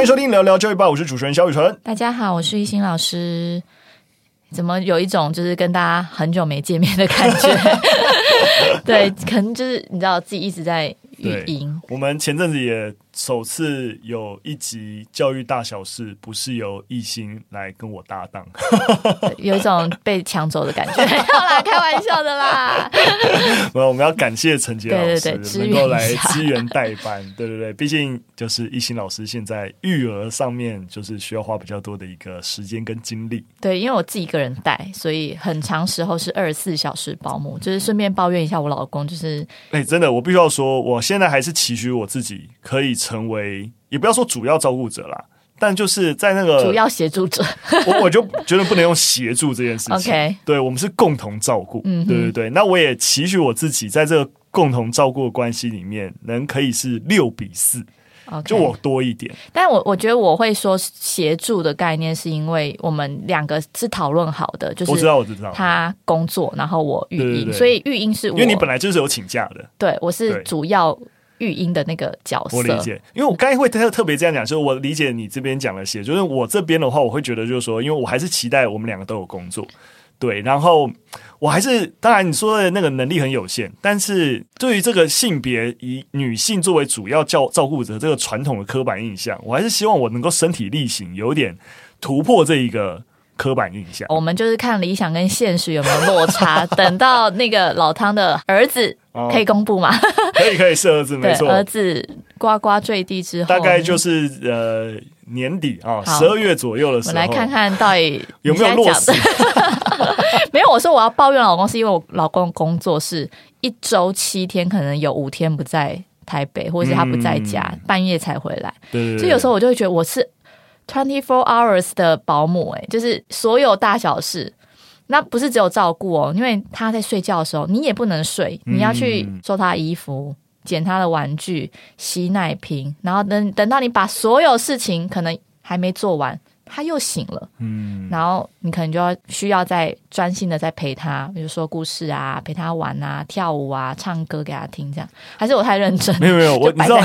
欢迎收听聊聊教育吧，我是主持人肖雨辰。大家好，我是一心老师。怎么有一种就是跟大家很久没见面的感觉？对，可能就是你知道自己一直在语音。我们前阵子也。首次有一集教育大小事，不是由艺兴来跟我搭档，有一种被抢走的感觉。没有啦，开玩笑的啦。没有我们要感谢陈杰老师对对对能够来支援代班。对对对，毕竟就是艺兴老师现在育儿上面就是需要花比较多的一个时间跟精力。对，因为我自己一个人带，所以很长时候是二十四小时保姆。就是顺便抱怨一下我老公，就是哎、欸，真的，我必须要说，我现在还是期许我自己可以。成为也不要说主要照顾者啦，但就是在那个主要协助者，我我就觉得不能用协助这件事情。OK，对，我们是共同照顾，嗯，对对对。那我也期许我自己在这个共同照顾的关系里面，能可以是六比四就我多一点。但我我觉得我会说协助的概念，是因为我们两个是讨论好的，就是我知道我知道。他工作，然后我育婴，所以育婴是我因为你本来就是有请假的，对，我是主要。育婴的那个角色，我理解，因为我刚才会特特别这样讲，就是我理解你这边讲的些，就是我这边的话，我会觉得就是说，因为我还是期待我们两个都有工作，对，然后我还是当然你说的那个能力很有限，但是对于这个性别以女性作为主要照照顾者这个传统的刻板印象，我还是希望我能够身体力行，有点突破这一个。刻板印象，我们就是看理想跟现实有没有落差。等到那个老汤的儿子可以公布吗？哦、可以，可以是儿子，没错。儿子呱呱坠地之后，大概就是呃年底啊，十二月左右的时候，我来看看到底有没有落实。没有，我说我要抱怨老公，是因为我老公工作是一周七天，可能有五天不在台北，或者是他不在家，嗯、半夜才回来。对，对，对，所以有时候我就会觉得我是。Twenty four hours 的保姆，哎，就是所有大小事，那不是只有照顾哦，因为他在睡觉的时候，你也不能睡，你要去收他衣服、捡他的玩具、洗奶瓶，然后等等到你把所有事情可能还没做完，他又醒了，嗯，然后你可能就要需要再专心的再陪他，比如说故事啊，陪他玩啊，跳舞啊，唱歌给他听，这样还是我太认真？没有没有，我你知道。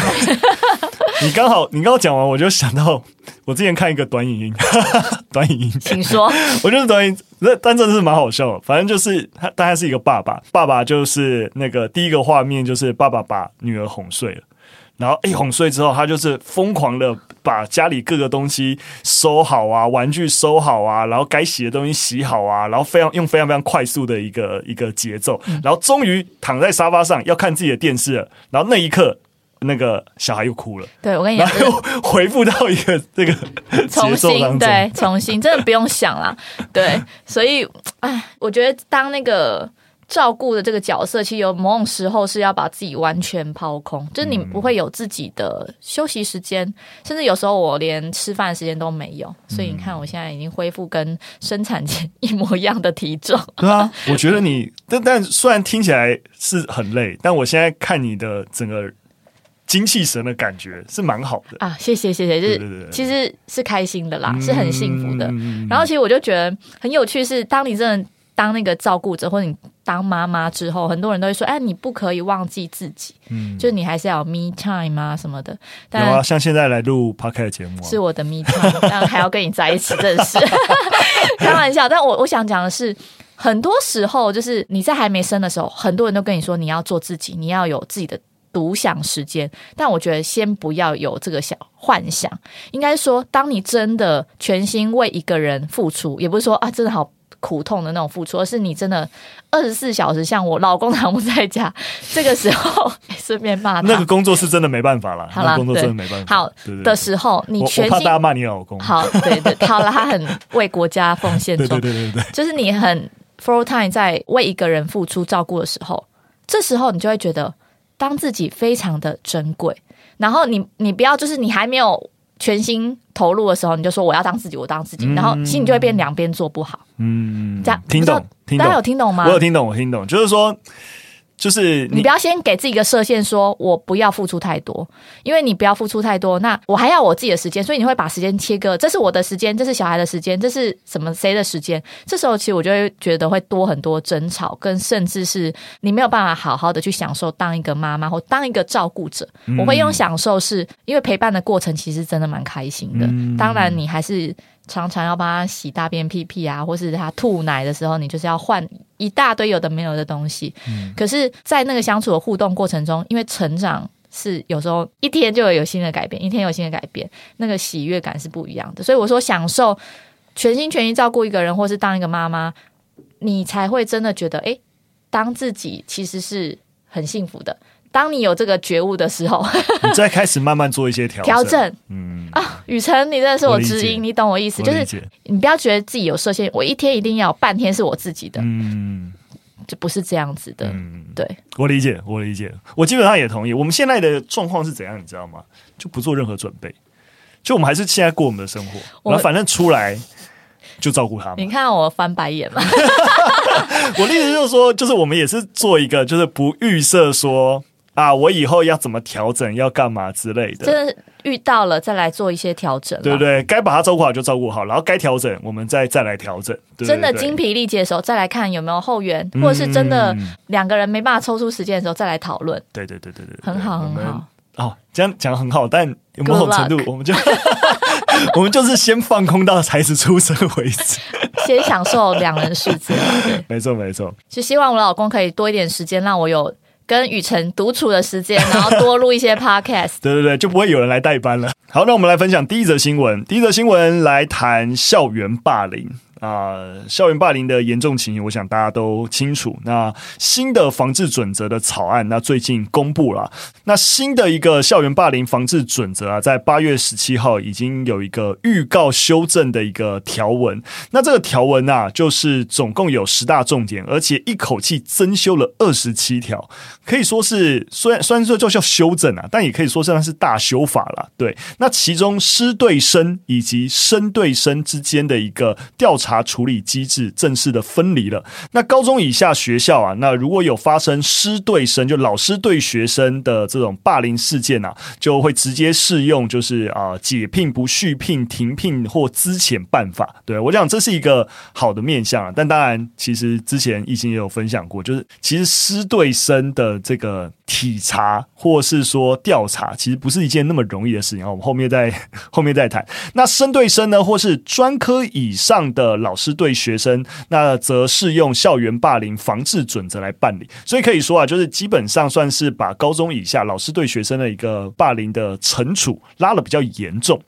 你刚好，你刚刚讲完，我就想到我之前看一个短影音，短影音，请说。我觉得短影，那但真的是蛮好笑的。反正就是他，大概是一个爸爸，爸爸就是那个第一个画面就是爸爸把女儿哄睡了，然后一哄睡之后，他就是疯狂的把家里各个东西收好啊，玩具收好啊，然后该洗的东西洗好啊，然后非常用非常非常快速的一个一个节奏，然后终于躺在沙发上要看自己的电视了，然后那一刻。那个小孩又哭了，对，我跟你讲，然后又回复到一个这个重新，对，重新，真的不用想了，对，所以，哎，我觉得当那个照顾的这个角色，其实有某种时候是要把自己完全抛空，就是你不会有自己的休息时间，嗯、甚至有时候我连吃饭时间都没有，所以你看，我现在已经恢复跟生产前一模一样的体重。对啊，我觉得你，但但虽然听起来是很累，但我现在看你的整个。精气神的感觉是蛮好的啊！谢谢谢谢，就是其实是开心的啦，嗯、是很幸福的。然后其实我就觉得很有趣，是当你真的当那个照顾者，或者你当妈妈之后，很多人都会说：“哎，你不可以忘记自己，嗯，就是你还是要有 me time 啊什么的。但”有啊，像现在来录 podcast 节目、啊，是我的 me time，但还要跟你在一起，真是 开玩笑。但我我想讲的是，很多时候就是你在还没生的时候，很多人都跟你说你要做自己，你要有自己的。独享时间，但我觉得先不要有这个想幻想。应该说，当你真的全心为一个人付出，也不是说啊，真的好苦痛的那种付出，而是你真的二十四小时，像我老公常不在家，这个时候顺便骂他，那个工作是真的没办法了。好了，工作真的没办法。好的时候，你全心，我怕大家骂你老公。好，对对，好了，他很为国家奉献，对对对对对，就是你很 full time 在为一个人付出照顾的时候，这时候你就会觉得。当自己非常的珍贵，然后你你不要就是你还没有全心投入的时候，你就说我要当自己，我当自己，嗯、然后心里就会变两边做不好。嗯，这样听懂？听懂？大家有听懂吗？我有听懂，我听懂，就是说，就是你，你不要先给自己一个设限，说我不要付出太多，因为你不要付出太多，那我还要我自己的时间，所以你会把时间切割，这是我的时间，这是小孩的时间，这是什么谁的时间？这时候其实我就会觉得会多很多争吵，跟甚至是你没有办法好好的去享受当一个妈妈或当一个照顾者。嗯、我会用享受是，是因为陪伴的过程其实真的蛮开心的。嗯、当然，你还是。常常要帮他洗大便屁屁啊，或是他吐奶的时候，你就是要换一大堆有的没有的东西。嗯，可是，在那个相处的互动过程中，因为成长是有时候一天就有新的改变，一天有新的改变，那个喜悦感是不一样的。所以我说，享受全心全意照顾一个人，或是当一个妈妈，你才会真的觉得，哎，当自己其实是很幸福的。当你有这个觉悟的时候，你再开始慢慢做一些调调整。嗯啊，雨辰，你真的是我知音，你懂我意思，就是你不要觉得自己有设限，我一天一定要半天是我自己的，嗯，就不是这样子的。嗯，对，我理解，我理解，我基本上也同意。我们现在的状况是怎样，你知道吗？就不做任何准备，就我们还是现在过我们的生活，我然后反正出来就照顾他们。你看我翻白眼了。我的意思就是说，就是我们也是做一个，就是不预设说。啊，我以后要怎么调整，要干嘛之类的，真的遇到了再来做一些调整，对不对？该把它照顾好就照顾好，然后该调整我们再再来调整。对对对，真的精疲力竭的时候再来看有没有后援，嗯、或者是真的两个人没办法抽出时间的时候再来讨论。对对对对对，很好很好。哦，这样讲很好，但有某种程度我们就 我们就是先放空到孩子出生为止，先享受两人世界。没 错没错，就希望我老公可以多一点时间让我有。跟雨辰独处的时间，然后多录一些 podcast。对对对，就不会有人来代班了。好，那我们来分享第一则新闻。第一则新闻来谈校园霸凌。啊、校园霸凌的严重情形，我想大家都清楚。那新的防治准则的草案，那最近公布了。那新的一个校园霸凌防治准则啊，在八月十七号已经有一个预告修正的一个条文。那这个条文啊，就是总共有十大重点，而且一口气增修了二十七条，可以说是虽然 虽然说就叫修正啊，但也可以说是它是大修法了。对，那其中师对生以及生对生之间的一个调查。查处理机制正式的分离了。那高中以下学校啊，那如果有发生师对生，就老师对学生的这种霸凌事件啊，就会直接适用，就是啊解聘不续聘、停聘或资遣办法。对，我想这是一个好的面向啊。但当然，其实之前懿心也有分享过，就是其实师对生的这个体察或是说调查，其实不是一件那么容易的事情啊。我们后面再 后面再谈。那生对生呢，或是专科以上的。老师对学生，那则适用校园霸凌防治准则来办理，所以可以说啊，就是基本上算是把高中以下老师对学生的一个霸凌的惩处拉了比较严重。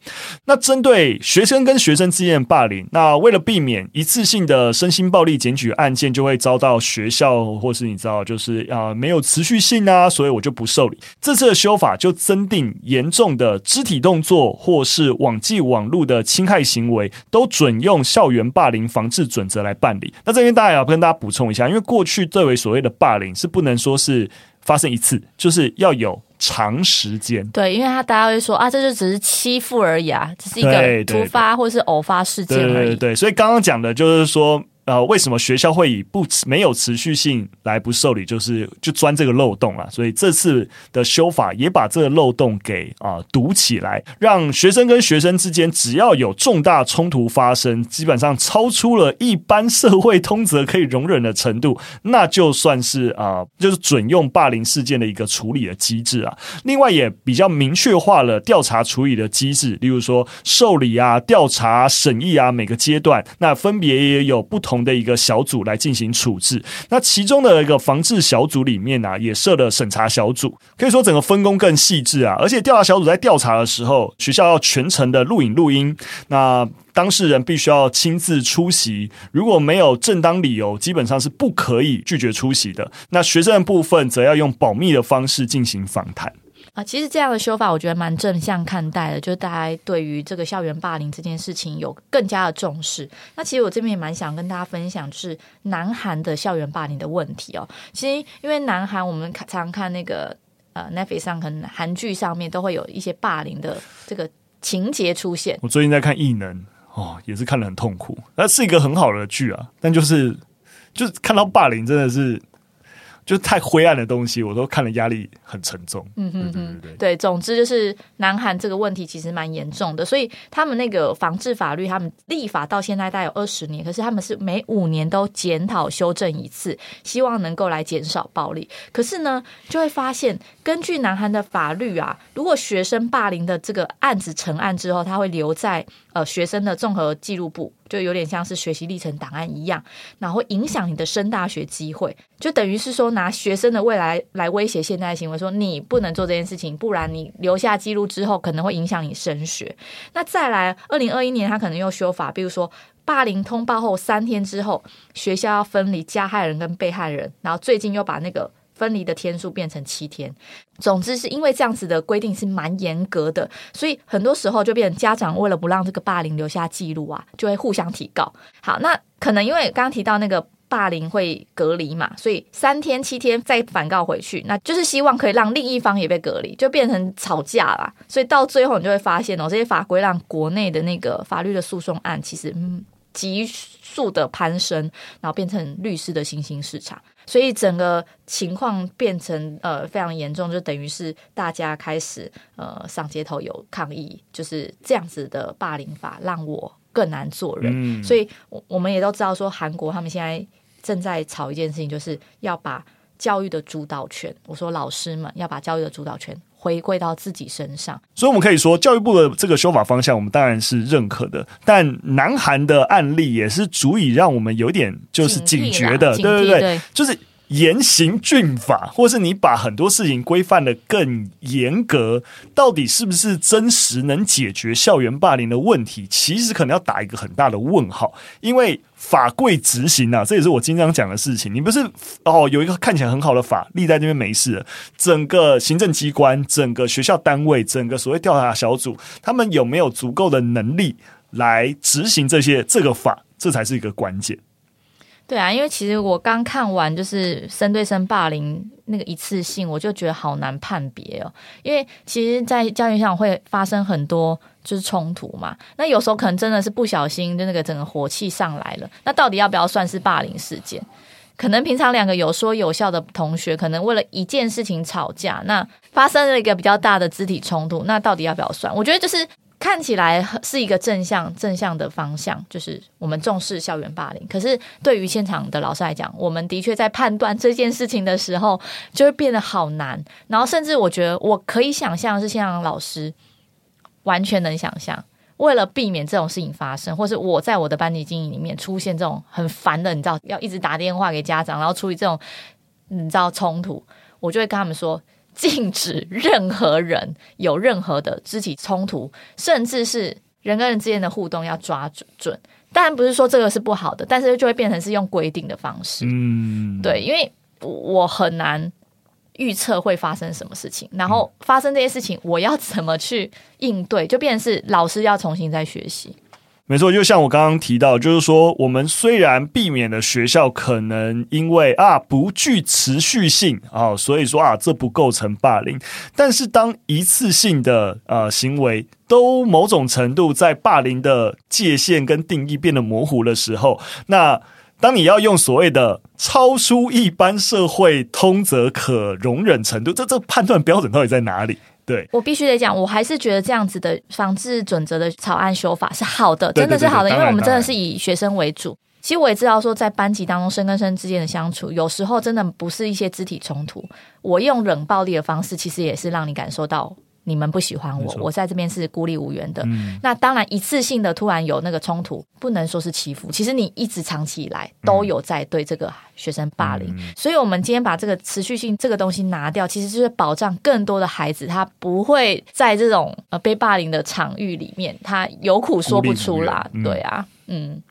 那针对学生跟学生之间的霸凌，那为了避免一次性的身心暴力检举案件就会遭到学校或是你知道就是啊没有持续性啊，所以我就不受理。这次的修法就增订严重的肢体动作或是网际网路的侵害行为，都准用校园。霸凌防治准则来办理。那这边大家要跟大家补充一下，因为过去作为所谓的霸凌是不能说是发生一次，就是要有长时间。对，因为他大家会说啊，这就只是欺负而已啊，只是一个突发或是偶发事件而已。对，对，对，所以刚刚讲的就是说。呃，为什么学校会以不没有持续性来不受理，就是就钻这个漏洞啊？所以这次的修法也把这个漏洞给啊、呃、堵起来，让学生跟学生之间只要有重大冲突发生，基本上超出了一般社会通则可以容忍的程度，那就算是啊、就是准用霸凌事件的一个处理的机制啊。另外也比较明确化了调查处理的机制，例如说受理啊、调查、审议啊，每个阶段那分别也有不同。的一个小组来进行处置，那其中的一个防治小组里面呢、啊，也设了审查小组，可以说整个分工更细致啊。而且调查小组在调查的时候，学校要全程的录影录音，那当事人必须要亲自出席，如果没有正当理由，基本上是不可以拒绝出席的。那学生的部分则要用保密的方式进行访谈。啊，其实这样的修法，我觉得蛮正向看待的，就是大家对于这个校园霸凌这件事情有更加的重视。那其实我这边也蛮想跟大家分享，就是南韩的校园霸凌的问题哦。其实因为南韩，我们常看那个呃 n e t f 上可能韩剧上面都会有一些霸凌的这个情节出现。我最近在看《异能》，哦，也是看得很痛苦。那是一个很好的剧啊，但就是就是看到霸凌真的是。就太灰暗的东西，我都看了压力很沉重。嗯嗯嗯，对对对，总之就是南韩这个问题其实蛮严重的，所以他们那个防治法律，他们立法到现在大概有二十年，可是他们是每五年都检讨修正一次，希望能够来减少暴力。可是呢，就会发现，根据南韩的法律啊，如果学生霸凌的这个案子成案之后，他会留在呃学生的综合记录簿。就有点像是学习历程档案一样，然后影响你的升大学机会，就等于是说拿学生的未来来威胁现在的行为，说你不能做这件事情，不然你留下记录之后可能会影响你升学。那再来，二零二一年他可能又修法，比如说霸凌通报后三天之后，学校要分离加害人跟被害人，然后最近又把那个。分离的天数变成七天，总之是因为这样子的规定是蛮严格的，所以很多时候就变成家长为了不让这个霸凌留下记录啊，就会互相提告。好，那可能因为刚刚提到那个霸凌会隔离嘛，所以三天七天再反告回去，那就是希望可以让另一方也被隔离，就变成吵架啦。所以到最后你就会发现哦，这些法规让国内的那个法律的诉讼案其实急速的攀升，然后变成律师的新兴市场。所以整个情况变成呃非常严重，就等于是大家开始呃上街头有抗议，就是这样子的霸凌法让我更难做人。嗯、所以，我我们也都知道说，韩国他们现在正在吵一件事情，就是要把教育的主导权，我说老师们要把教育的主导权回归到自己身上。所以，我们可以说，教育部的这个修法方向，我们当然是认可的。但南韩的案例也是足以让我们有点就是警觉的，对对对，对就是。严刑峻法，或是你把很多事情规范的更严格，到底是不是真实能解决校园霸凌的问题？其实可能要打一个很大的问号，因为法规执行啊，这也是我经常讲的事情。你不是哦，有一个看起来很好的法立在这边没事，整个行政机关、整个学校单位、整个所谓调查小组，他们有没有足够的能力来执行这些这个法？这才是一个关键。对啊，因为其实我刚看完就是生对生霸凌那个一次性，我就觉得好难判别哦。因为其实，在教育上会发生很多就是冲突嘛，那有时候可能真的是不小心，就那个整个火气上来了。那到底要不要算是霸凌事件？可能平常两个有说有笑的同学，可能为了一件事情吵架，那发生了一个比较大的肢体冲突，那到底要不要算？我觉得就是。看起来是一个正向正向的方向，就是我们重视校园霸凌。可是对于现场的老师来讲，我们的确在判断这件事情的时候，就会变得好难。然后甚至我觉得，我可以想象是现场老师完全能想象，为了避免这种事情发生，或是我在我的班级经营里面出现这种很烦的，你知道，要一直打电话给家长，然后处理这种你知道冲突，我就会跟他们说。禁止任何人有任何的肢体冲突，甚至是人跟人之间的互动要抓准。当然不是说这个是不好的，但是就会变成是用规定的方式。嗯，对，因为我很难预测会发生什么事情，然后发生这些事情，我要怎么去应对，就变成是老师要重新再学习。没错，就像我刚刚提到，就是说，我们虽然避免了学校可能因为啊不具持续性啊，所以说啊这不构成霸凌，但是当一次性的呃行为都某种程度在霸凌的界限跟定义变得模糊的时候，那当你要用所谓的超出一般社会通则可容忍程度，这这判断标准到底在哪里？对，我必须得讲，我还是觉得这样子的防治准则的草案修法是好的，真的是好的，因为我们真的是以学生为主。其实我也知道说，在班级当中，生跟生之间的相处，有时候真的不是一些肢体冲突，我用冷暴力的方式，其实也是让你感受到。你们不喜欢我，我在这边是孤立无援的。嗯、那当然，一次性的突然有那个冲突，不能说是欺负。其实你一直长期以来都有在对这个学生霸凌，嗯、所以我们今天把这个持续性这个东西拿掉，其实就是保障更多的孩子，他不会在这种呃被霸凌的场域里面，他有苦说不出啦。嗯、对啊，嗯，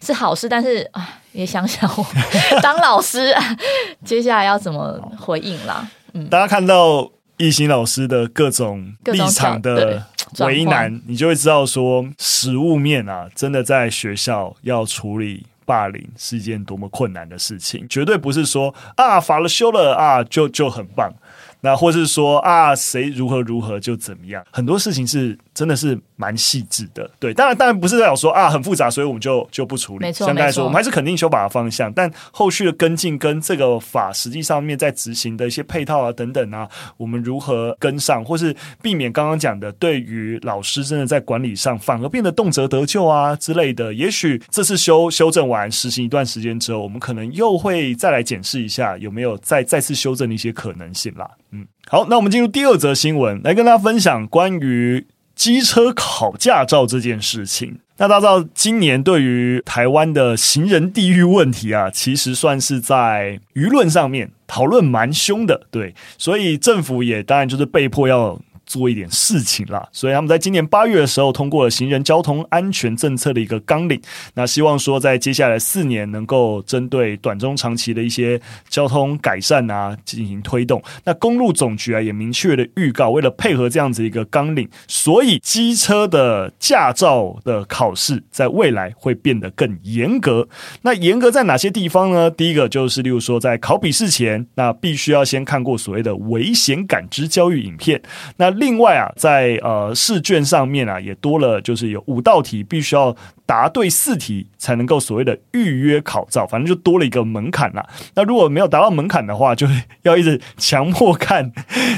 是好事，但是啊，也想想我 当老师 接下来要怎么回应啦。嗯，大家看到。懿心老师的各种立场的为难，你就会知道说，实物面啊，真的在学校要处理霸凌是一件多么困难的事情，绝对不是说啊，法了修了啊，就就很棒，那或是说啊，谁如何如何就怎么样，很多事情是真的是蛮细致的。对，当然当然不是代表说啊很复杂，所以我们就就不处理。没错，相对来说，我们还是肯定修法的方向，但后续的跟进跟这个法实际上面在执行的一些配套啊等等啊，我们如何跟上，或是避免刚刚讲的对于老师真的在管理上反而变得动辄得咎啊之类的。也许这次修修正完实行一段时间之后，我们可能又会再来检视一下有没有再再次修正的一些可能性啦。嗯，好，那我们进入第二则新闻，来跟大家分享关于机车考驾照这件事情。那大家知道，今年对于台湾的行人地域问题啊，其实算是在舆论上面讨论蛮凶的，对，所以政府也当然就是被迫要。做一点事情啦，所以他们在今年八月的时候通过了行人交通安全政策的一个纲领。那希望说在接下来四年能够针对短中长期的一些交通改善啊进行推动。那公路总局啊也明确的预告，为了配合这样子一个纲领，所以机车的驾照的考试在未来会变得更严格。那严格在哪些地方呢？第一个就是例如说在考笔试前，那必须要先看过所谓的危险感知教育影片。那另外啊，在呃试卷上面啊，也多了，就是有五道题，必须要答对四题才能够所谓的预约考照，反正就多了一个门槛啦。那如果没有达到门槛的话，就要一直强迫看，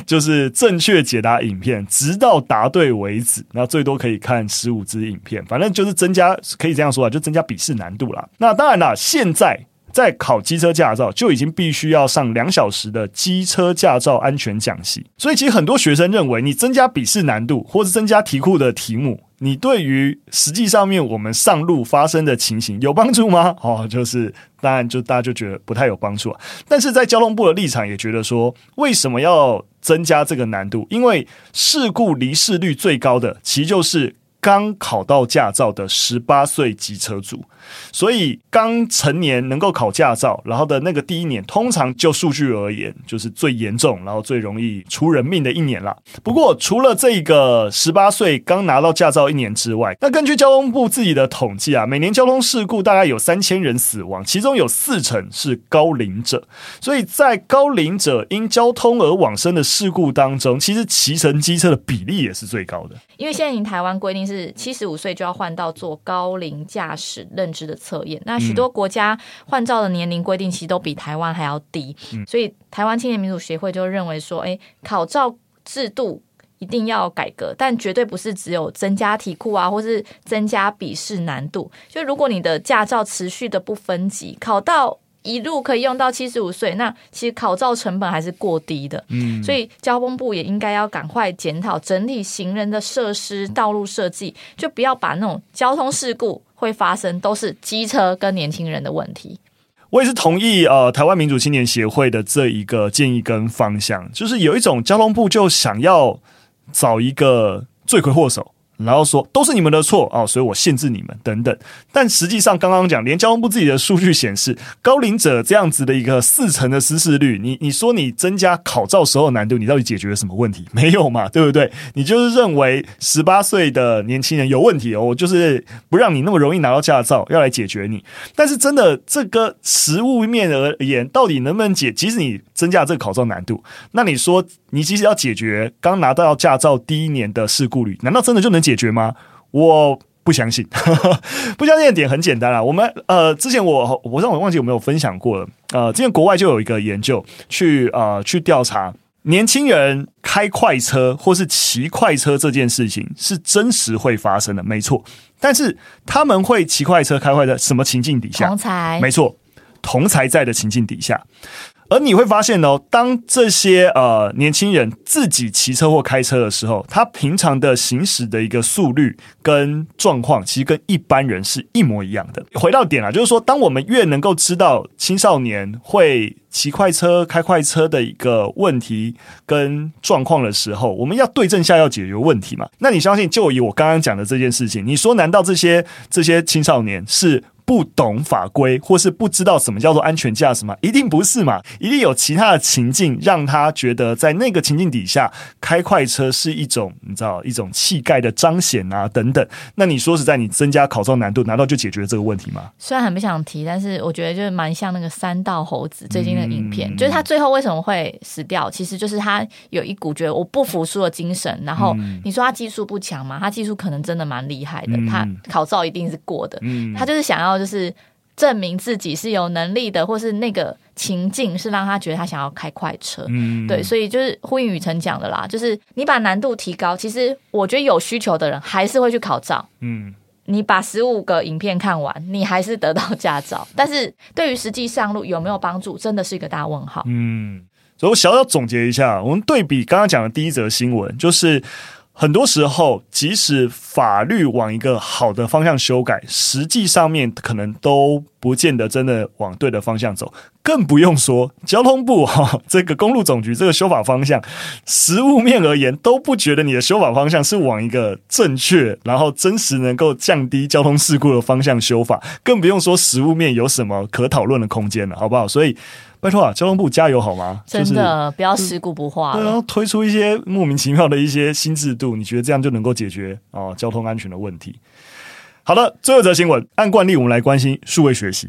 就是正确解答影片，直到答对为止。那最多可以看十五支影片，反正就是增加，可以这样说啊，就增加笔试难度啦。那当然啦，现在。在考机车驾照就已经必须要上两小时的机车驾照安全讲习，所以其实很多学生认为，你增加笔试难度或是增加题库的题目，你对于实际上面我们上路发生的情形有帮助吗？哦，就是当然就大家就觉得不太有帮助啊。但是在交通部的立场也觉得说，为什么要增加这个难度？因为事故离世率最高的其实就是。刚考到驾照的十八岁机车族，所以刚成年能够考驾照，然后的那个第一年，通常就数据而言，就是最严重，然后最容易出人命的一年啦。不过，除了这个十八岁刚拿到驾照一年之外，那根据交通部自己的统计啊，每年交通事故大概有三千人死亡，其中有四成是高龄者。所以在高龄者因交通而往生的事故当中，其实骑乘机车的比例也是最高的。因为现在台湾规定是七十五岁就要换到做高龄驾驶认知的测验，那许多国家换照的年龄规定其实都比台湾还要低，嗯、所以台湾青年民主协会就认为说，哎，考照制度一定要改革，但绝对不是只有增加题库啊，或是增加笔试难度。就如果你的驾照持续的不分级，考到。一路可以用到七十五岁，那其实考照成本还是过低的，嗯，所以交通部也应该要赶快检讨整体行人的设施、道路设计，就不要把那种交通事故会发生都是机车跟年轻人的问题。我也是同意呃台湾民主青年协会的这一个建议跟方向，就是有一种交通部就想要找一个罪魁祸首。然后说都是你们的错哦，所以我限制你们等等。但实际上，刚刚讲，连交通部自己的数据显示，高龄者这样子的一个四成的失事率，你你说你增加考照时候难度，你到底解决了什么问题？没有嘛，对不对？你就是认为十八岁的年轻人有问题哦，就是不让你那么容易拿到驾照，要来解决你。但是真的这个实物面而言，到底能不能解？即使你增加这个考照难度，那你说你即使要解决刚拿到驾照第一年的事故率，难道真的就能解决吗？我不相信，不相信的点很简单啊。我们呃，之前我我让我忘记有没有分享过了。呃，之前国外就有一个研究去呃去调查年轻人开快车或是骑快车这件事情是真实会发生的，没错。但是他们会骑快车开快车什么情境底下？同才，没错，同才在的情境底下。而你会发现哦，当这些呃年轻人自己骑车或开车的时候，他平常的行驶的一个速率跟状况，其实跟一般人是一模一样的。回到点啊，就是说，当我们越能够知道青少年会骑快车、开快车的一个问题跟状况的时候，我们要对症下药解决问题嘛。那你相信，就以我刚刚讲的这件事情，你说难道这些这些青少年是？不懂法规，或是不知道什么叫做安全驾驶吗？一定不是嘛，一定有其他的情境让他觉得在那个情境底下开快车是一种你知道一种气概的彰显啊等等。那你说实在，你增加考照难度，难道就解决了这个问题吗？虽然很不想提，但是我觉得就是蛮像那个三道猴子最近的影片，嗯、就是他最后为什么会死掉，其实就是他有一股觉得我不服输的精神。然后你说他技术不强嘛？他技术可能真的蛮厉害的，嗯、他考照一定是过的。嗯、他就是想要就是证明自己是有能力的，或是那个情境是让他觉得他想要开快车。嗯、对，所以就是呼应雨辰讲的啦，就是你把难度提高，其实我觉得有需求的人还是会去考照。嗯。你把十五个影片看完，你还是得到驾照，但是对于实际上路有没有帮助，真的是一个大问号。嗯，所以我小小总结一下，我们对比刚刚讲的第一则新闻，就是。很多时候，即使法律往一个好的方向修改，实际上面可能都不见得真的往对的方向走。更不用说交通部哈，这个公路总局这个修法方向，实务面而言都不觉得你的修法方向是往一个正确，然后真实能够降低交通事故的方向修法。更不用说实务面有什么可讨论的空间了，好不好？所以。拜托啊，交通部加油好吗？真的、就是、不要食古不化，然后推出一些莫名其妙的一些新制度，你觉得这样就能够解决哦交通安全的问题？好的，最后一则新闻，按惯例我们来关心数位学习。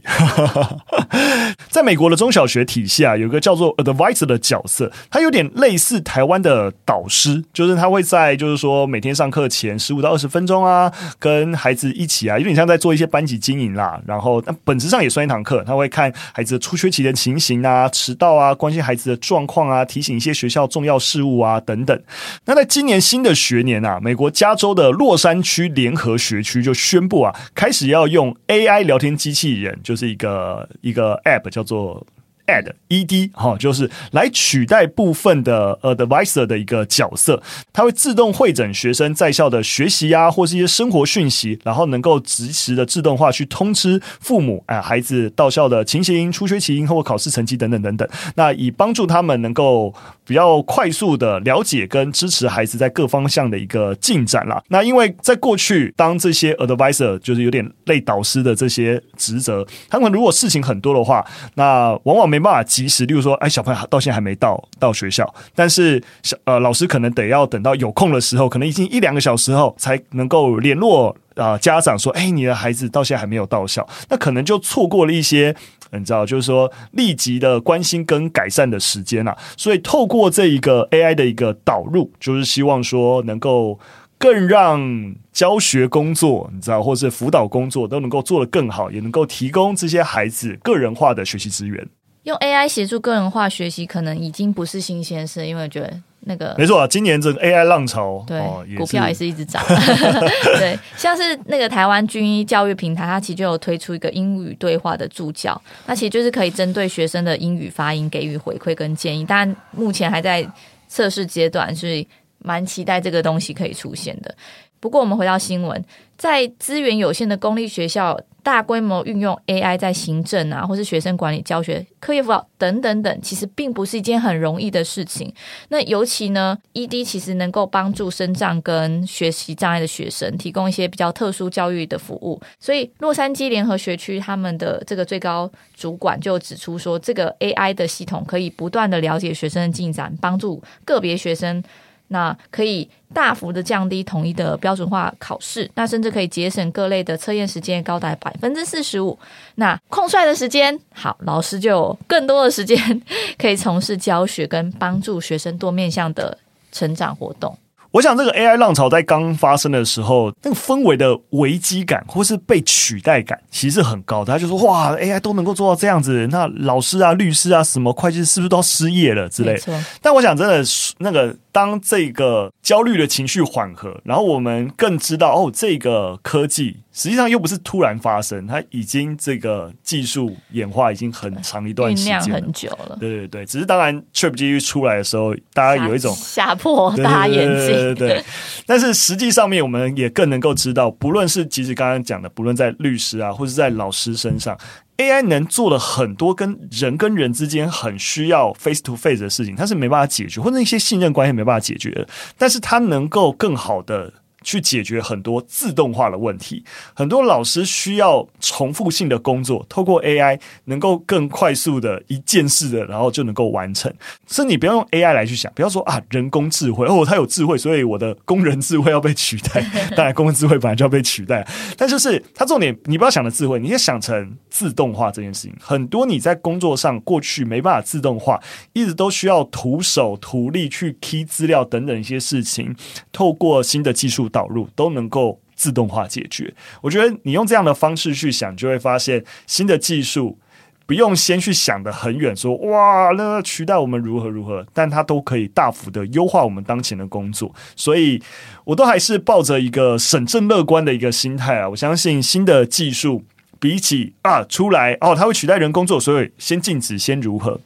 在美国的中小学体系啊，有个叫做 advisor 的角色，他有点类似台湾的导师，就是他会在就是说每天上课前十五到二十分钟啊，跟孩子一起啊，有点像在做一些班级经营啦。然后，那本质上也算一堂课，他会看孩子的出缺勤的情形啊、迟到啊、关心孩子的状况啊、提醒一些学校重要事务啊等等。那在今年新的学年啊，美国加州的洛杉矶联合学区就宣布啊，开始要用 AI 聊天机器人，就是一个一个 App 叫做。AD ED 哈，就是来取代部分的 advisor 的一个角色，它会自动会诊学生在校的学习呀，或是一些生活讯息，然后能够及时的自动化去通知父母，哎，孩子到校的情形、出缺勤或考试成绩等等等等，那以帮助他们能够比较快速的了解跟支持孩子在各方向的一个进展啦。那因为在过去，当这些 advisor 就是有点类导师的这些职责，他们如果事情很多的话，那往往没。办法及时，例如说，哎，小朋友到现在还没到到学校，但是小呃老师可能得要等到有空的时候，可能已经一两个小时后才能够联络啊、家长说，哎，你的孩子到现在还没有到校，那可能就错过了一些你知道，就是说立即的关心跟改善的时间啊。所以透过这一个 AI 的一个导入，就是希望说能够。更让教学工作，你知道，或是辅导工作都能够做得更好，也能够提供这些孩子个人化的学习资源。用 AI 协助个人化学习，可能已经不是新鲜事，因为我觉得那个没错啊，今年这个 AI 浪潮，对，哦、股票也是一直涨。对，像是那个台湾军医教育平台，它其实就有推出一个英语对话的助教，那其实就是可以针对学生的英语发音给予回馈跟建议，但目前还在测试阶段，所以。蛮期待这个东西可以出现的。不过，我们回到新闻，在资源有限的公立学校，大规模运用 AI 在行政啊，或是学生管理、教学、课业辅导等等等，其实并不是一件很容易的事情。那尤其呢，ED 其实能够帮助身障跟学习障碍的学生，提供一些比较特殊教育的服务。所以，洛杉矶联合学区他们的这个最高主管就指出说，这个 AI 的系统可以不断的了解学生的进展，帮助个别学生。那可以大幅的降低统一的标准化考试，那甚至可以节省各类的测验时间高达百分之四十五。那空出来的时间，好，老师就有更多的时间 可以从事教学跟帮助学生多面向的成长活动。我想这个 AI 浪潮在刚发生的时候，那个氛围的危机感或是被取代感，其实是很高的。他就说：“哇，AI 都能够做到这样子，那老师啊、律师啊、什么会计师是不是都要失业了之类？”但我想，真的是那个。当这个焦虑的情绪缓和，然后我们更知道哦，这个科技实际上又不是突然发生，它已经这个技术演化已经很长一段时间，很久了。对对对，只是当然 Trip GPU 出来的时候，大家有一种吓破大家眼睛。对对对，对，但是实际上面，我们也更能够知道，不论是其实刚刚讲的，不论在律师啊，或是在老师身上。AI 能做的很多跟人跟人之间很需要 face to face 的事情，它是没办法解决，或者一些信任关系没办法解决的。但是它能够更好的去解决很多自动化的问题。很多老师需要重复性的工作，透过 AI 能够更快速的一件事的，然后就能够完成。所以你不要用 AI 来去想，不要说啊人工智慧哦，它有智慧，所以我的工人智慧要被取代。当然，工人智慧本来就要被取代，但就是它重点，你不要想的智慧，你要想成自动化这件事情。很多你在工作上过去没办法自动化，一直都需要徒手徒力去 key 资料等等一些事情，透过新的技术导入都能够自动化解决。我觉得你用这样的方式去想，就会发现新的技术不用先去想得很远，说哇，那取代我们如何如何，但它都可以大幅的优化我们当前的工作。所以，我都还是抱着一个审慎乐观的一个心态啊。我相信新的技术比起啊出来哦，它会取代人工作，所以先禁止，先如何，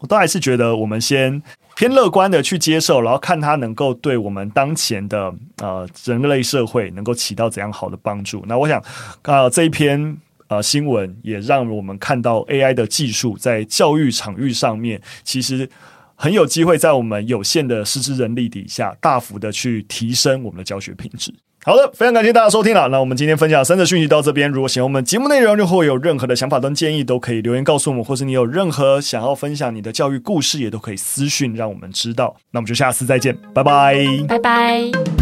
我都还是觉得我们先。偏乐观的去接受，然后看它能够对我们当前的呃人类社会能够起到怎样好的帮助。那我想，啊这一篇呃新闻也让我们看到 AI 的技术在教育场域上面，其实很有机会在我们有限的师资人力底下，大幅的去提升我们的教学品质。好的，非常感谢大家收听了。那我们今天分享三则讯息到这边。如果喜欢我们节目内容，或有任何的想法跟建议，都可以留言告诉我们，或是你有任何想要分享你的教育故事，也都可以私讯让我们知道。那我们就下次再见，拜拜，拜拜。